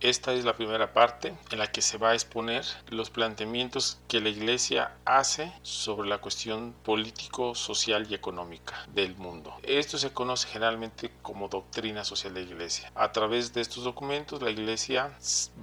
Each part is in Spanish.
Esta es la primera parte en la que se va a exponer los planteamientos que la Iglesia hace sobre la cuestión político, social y económica del mundo. Esto se conoce generalmente como doctrina social de la Iglesia. A través de estos documentos la Iglesia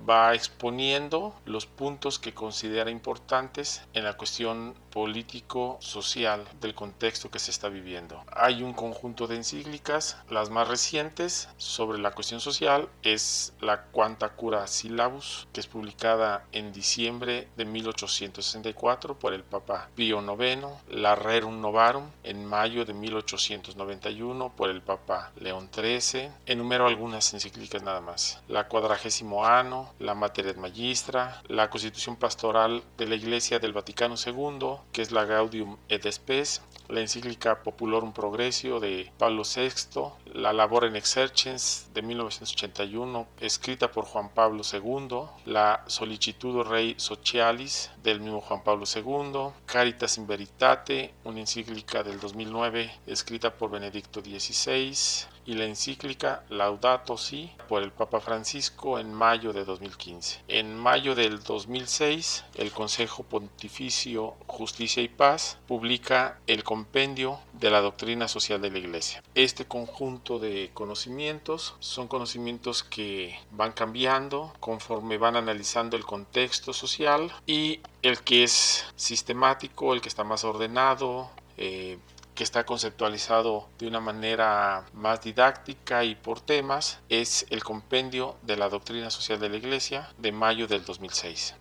va exponiendo los puntos que considera importantes en la cuestión político-social del contexto que se está viviendo. Hay un conjunto de encíclicas, las más recientes sobre la cuestión social es la Quanta Cura Syllabus, que es publicada en diciembre de 1864 por el Papa Pío IX, la Rerum Novarum en mayo de 1891 por el Papa León XIII, enumero algunas encíclicas nada más, la Cuadragésimo Ano, la Materia Magistra, la Constitución Pastoral de la Iglesia del Vaticano II, que es la Gaudium et Spes, la encíclica Populorum Progressio de Pablo VI, la Labor en Exercens de 1981, escrita por Juan Pablo II, la Solicitudo Rei Socialis del mismo Juan Pablo II, Caritas in Veritate, una encíclica del 2009 escrita por Benedicto XVI, y la encíclica Laudato Si por el Papa Francisco en mayo de 2015. En mayo del 2006, el Consejo Pontificio Justicia y Paz publica el compendio de la doctrina social de la Iglesia. Este conjunto de conocimientos son conocimientos que van cambiando conforme van analizando el contexto social y el que es sistemático, el que está más ordenado, eh, que está conceptualizado de una manera más didáctica y por temas, es el compendio de la doctrina social de la Iglesia de mayo del 2006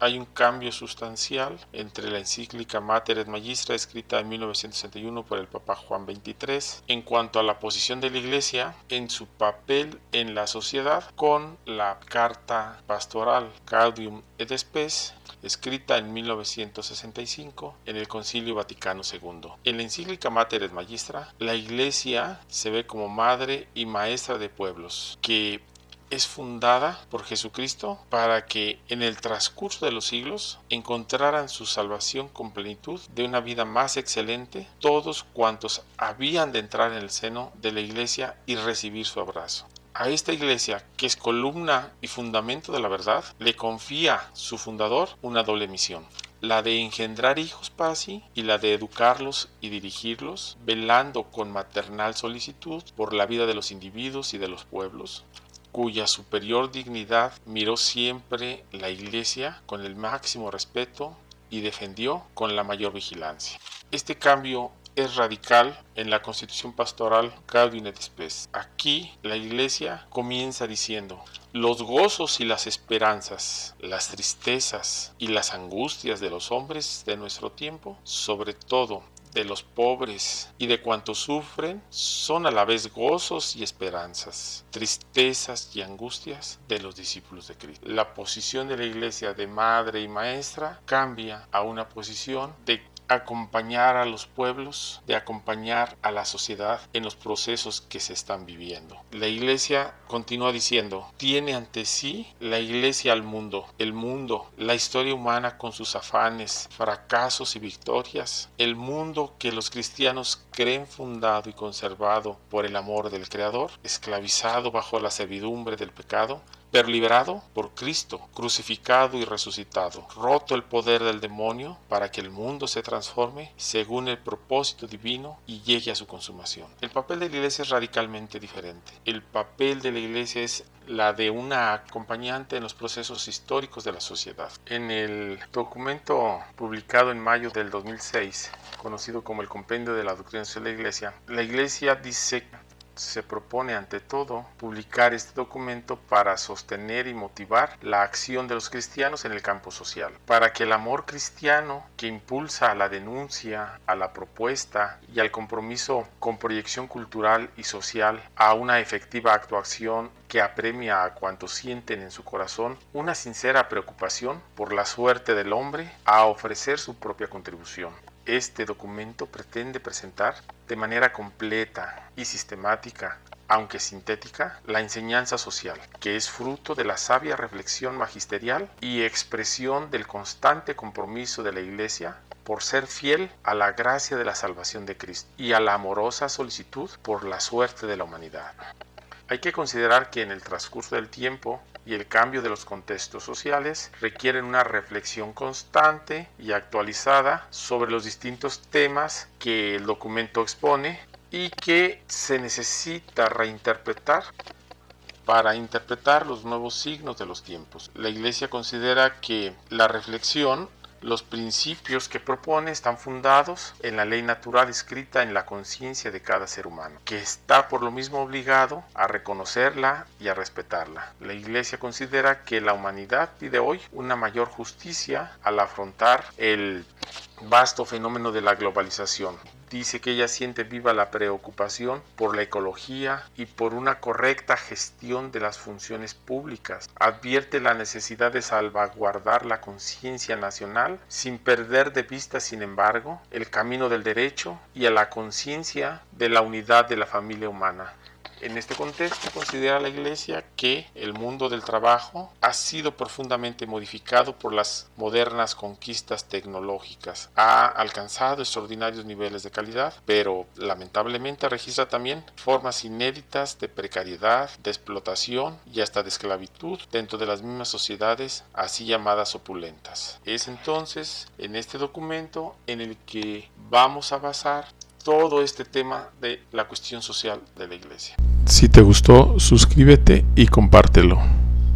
hay un cambio sustancial entre la encíclica Mater et Magistra escrita en 1961 por el Papa Juan XXIII en cuanto a la posición de la Iglesia en su papel en la sociedad con la carta pastoral Caudium et Spes escrita en 1965 en el Concilio Vaticano II. En la encíclica Mater et Magistra, la Iglesia se ve como madre y maestra de pueblos, que es fundada por Jesucristo para que en el transcurso de los siglos encontraran su salvación con plenitud de una vida más excelente todos cuantos habían de entrar en el seno de la iglesia y recibir su abrazo. A esta iglesia, que es columna y fundamento de la verdad, le confía su fundador una doble misión la de engendrar hijos para y la de educarlos y dirigirlos, velando con maternal solicitud por la vida de los individuos y de los pueblos, cuya superior dignidad miró siempre la Iglesia con el máximo respeto y defendió con la mayor vigilancia. Este cambio es radical en la constitución pastoral Gaudium et. Aquí la iglesia comienza diciendo, los gozos y las esperanzas, las tristezas y las angustias de los hombres de nuestro tiempo, sobre todo de los pobres y de cuantos sufren son a la vez gozos y esperanzas, tristezas y angustias de los discípulos de Cristo. La posición de la iglesia de madre y maestra cambia a una posición de acompañar a los pueblos, de acompañar a la sociedad en los procesos que se están viviendo. La iglesia continúa diciendo, tiene ante sí la iglesia al mundo, el mundo, la historia humana con sus afanes, fracasos y victorias, el mundo que los cristianos creen fundado y conservado por el amor del Creador, esclavizado bajo la servidumbre del pecado, pero liberado por Cristo, crucificado y resucitado, roto el poder del demonio para que el mundo se transforme según el propósito divino y llegue a su consumación. El papel de la iglesia es radicalmente diferente. El papel de la iglesia es la de una acompañante en los procesos históricos de la sociedad. En el documento publicado en mayo del 2006, conocido como el Compendio de la Doctrina de la Iglesia, la Iglesia dice se propone ante todo publicar este documento para sostener y motivar la acción de los cristianos en el campo social, para que el amor cristiano que impulsa a la denuncia, a la propuesta y al compromiso con proyección cultural y social, a una efectiva actuación que apremia a cuantos sienten en su corazón una sincera preocupación por la suerte del hombre a ofrecer su propia contribución. Este documento pretende presentar de manera completa y sistemática, aunque sintética, la enseñanza social, que es fruto de la sabia reflexión magisterial y expresión del constante compromiso de la Iglesia por ser fiel a la gracia de la salvación de Cristo y a la amorosa solicitud por la suerte de la humanidad. Hay que considerar que en el transcurso del tiempo y el cambio de los contextos sociales requieren una reflexión constante y actualizada sobre los distintos temas que el documento expone y que se necesita reinterpretar para interpretar los nuevos signos de los tiempos. La Iglesia considera que la reflexión los principios que propone están fundados en la ley natural escrita en la conciencia de cada ser humano, que está por lo mismo obligado a reconocerla y a respetarla. La Iglesia considera que la humanidad pide hoy una mayor justicia al afrontar el vasto fenómeno de la globalización, dice que ella siente viva la preocupación por la ecología y por una correcta gestión de las funciones públicas. Advierte la necesidad de salvaguardar la conciencia nacional sin perder de vista, sin embargo, el camino del derecho y a la conciencia de la unidad de la familia humana. En este contexto considera la Iglesia que el mundo del trabajo ha sido profundamente modificado por las modernas conquistas tecnológicas. Ha alcanzado extraordinarios niveles de calidad, pero lamentablemente registra también formas inéditas de precariedad, de explotación y hasta de esclavitud dentro de las mismas sociedades así llamadas opulentas. Es entonces en este documento en el que vamos a basar todo este tema de la cuestión social de la iglesia. Si te gustó, suscríbete y compártelo.